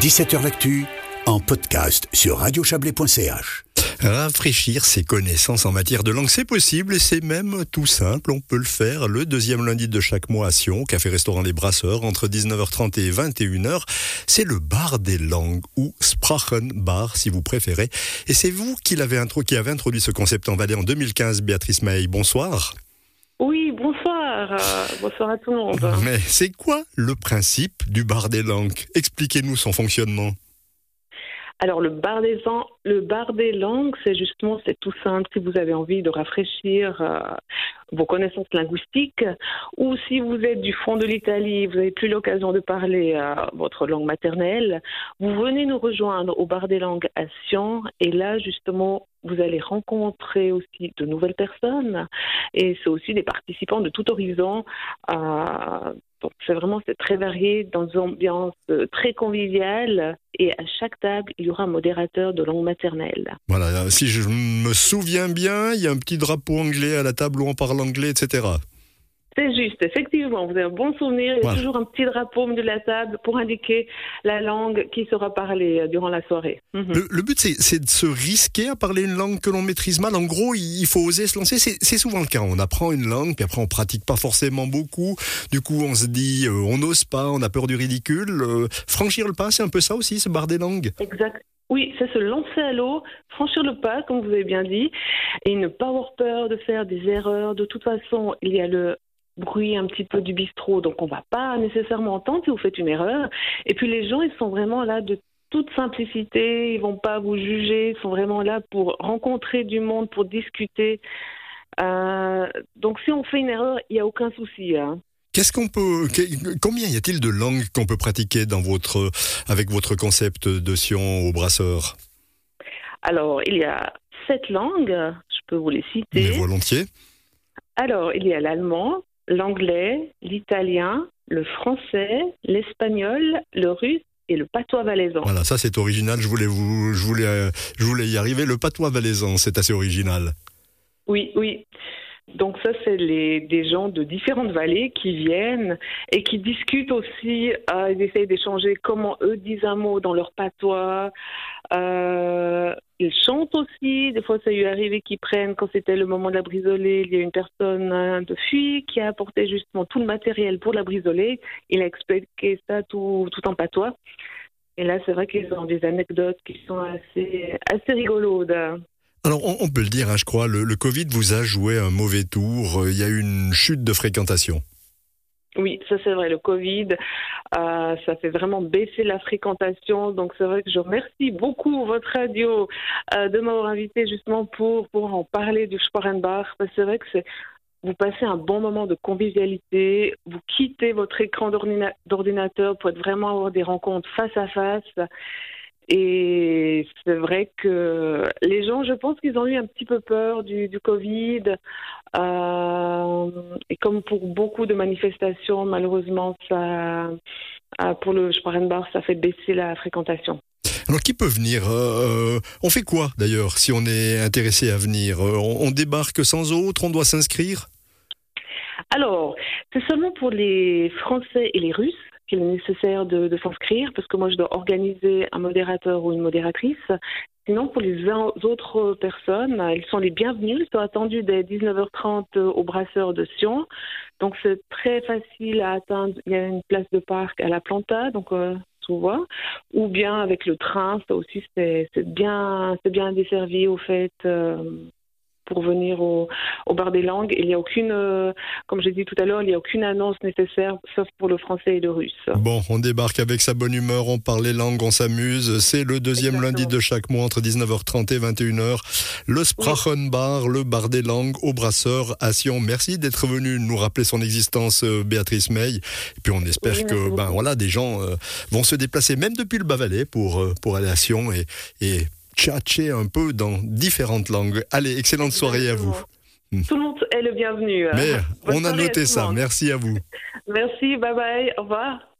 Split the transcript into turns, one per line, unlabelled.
17h L'actu en podcast sur radiochablais.ch.
Rafraîchir ses connaissances en matière de langue, c'est possible et c'est même tout simple. On peut le faire le deuxième lundi de chaque mois à Sion, café-restaurant Les Brasseurs, entre 19h30 et 21h. C'est le bar des langues ou Sprachenbar si vous préférez. Et c'est vous qui l'avez intro, qui avez introduit ce concept en Valais en 2015, Béatrice May. Bonsoir.
Bonsoir. Euh, bonsoir à tout le monde.
Mais c'est quoi le principe du bar des langues? Expliquez-nous son fonctionnement.
Alors le bar des, le bar des langues, c'est justement, c'est tout simple. Si vous avez envie de rafraîchir euh, vos connaissances linguistiques, ou si vous êtes du fond de l'Italie, vous n'avez plus l'occasion de parler euh, votre langue maternelle, vous venez nous rejoindre au bar des langues à Sion, et là justement, vous allez rencontrer aussi de nouvelles personnes, et c'est aussi des participants de tout horizon. euh, c'est vraiment très varié dans une ambiance euh, très conviviale et à chaque table il y aura un modérateur de langue maternelle.
Voilà, si je me souviens bien, il y a un petit drapeau anglais à la table où on parle anglais, etc.
C'est juste, effectivement, vous avez un bon souvenir. Il y a toujours un petit drapeau au milieu de la table pour indiquer la langue qui sera parlée euh, durant la soirée. Mhm.
Le, le but, c'est de se risquer à parler une langue que l'on maîtrise mal. En gros, il faut oser se lancer. C'est souvent le cas. On apprend une langue, puis après, on pratique pas forcément beaucoup. Du coup, on se dit, euh, on n'ose pas, on a peur du ridicule. Euh, franchir le pas, c'est un peu ça aussi, ce bar des langues.
Exact. Oui, c'est se lancer à l'eau, franchir le pas, comme vous avez bien dit, et ne pas avoir peur de faire des erreurs. De toute façon, il y a le bruit un petit peu du bistrot, donc on va pas nécessairement entendre si vous faites une erreur. Et puis les gens, ils sont vraiment là de toute simplicité, ils vont pas vous juger, ils sont vraiment là pour rencontrer du monde, pour discuter. Euh, donc si on fait une erreur, il n'y a aucun souci. hein.
Qu'est-ce qu'on peut, combien y a-t-il de langues qu'on peut pratiquer dans votre, avec votre concept de Sion au brasseur?
Alors, il y a sept langues, je peux vous les
Mais
citer.
volontiers.
Alors, il y a l'allemand, l'anglais, l'italien, le français, l'espagnol, le russe et le patois valaisan.
Voilà, ça c'est original. Je voulais vous, je voulais, euh, je voulais y arriver. Le patois valaisan, c'est assez original.
Oui, oui. Donc ça, c'est des gens de différentes vallées qui viennent et qui discutent aussi, euh, ils essayent d'échanger comment eux disent un mot dans leur patois. Euh, ils chantent aussi, des fois ça lui est arrivé qu'ils prennent, quand c'était le moment de la brisolée, il y a une personne de fuite qui a apporté justement tout le matériel pour la brisolée. Il a expliqué ça tout, tout en patois. Et là, c'est vrai qu'ils ont des anecdotes qui sont assez, assez rigolotes.
Alors, on, peut le dire, hein, je crois, le, Covid vous a joué un mauvais tour. Il y a eu une chute de fréquentation.
Oui, ça c'est vrai. Le Covid, euh, ça fait vraiment baisser la fréquentation. Donc c'est vrai que je remercie beaucoup votre radio euh, de m'avoir invité justement pour, pour en parler du Sporenbach. Parce que c'est vrai que vous passez un bon moment de convivialité, vous quittez votre écran d'ordina- d'ordinateur pour être vraiment avoir des rencontres face à face. Et c'est vrai que les gens, je pense qu'ils ont eu un petit peu peur du, du Covid. Euh, et comme pour beaucoup de manifestations, malheureusement, ça, euh, pour le Sparenbar, ça fait baisser la fréquentation.
Alors, qui peut venir Euh, On fait quoi, d'ailleurs, si on est intéressé à venir Euh, on, on débarque sans autre On doit s'inscrire?
Alors, c'est seulement pour les Français et les Russes qu'il est nécessaire de, de s'inscrire, parce que moi, je dois organiser un modérateur ou une modératrice. Sinon, pour les autres personnes, ils sont les bienvenus. Ils sont attendus dès 19h30 au brasseur de Sion. Donc, c'est très facile à atteindre. Il y a une place de parc à la Planta, donc euh, souvent. Ou bien avec le train, ça aussi, c'est bien, bien desservi au fait. euh, pour venir au, au bar des langues. Il n'y a aucune, euh, comme j'ai dit tout à l'heure, il n'y a aucune annonce nécessaire, sauf pour le français et le russe.
Bon, on débarque avec sa bonne humeur, on parle les langues, on s'amuse. C'est le deuxième
Exactement.
lundi de chaque mois entre 19h30 et 21h. Le Sprachenbar, le bar des langues au brasseur à Sion. Merci d'être venu nous rappeler son existence, euh, Béatrice May. Et puis on espère
Oui,
que ben voilà, des gens euh, vont se déplacer même depuis le Bas-Valais pour, pour aller à Sion et, et tchatcher un peu dans différentes langues. Allez, excellente soirée à vous.
Tout le monde est le bienvenu.
Mais
Bonne
on a noté ça. Merci à vous.
Merci, bye bye, au revoir.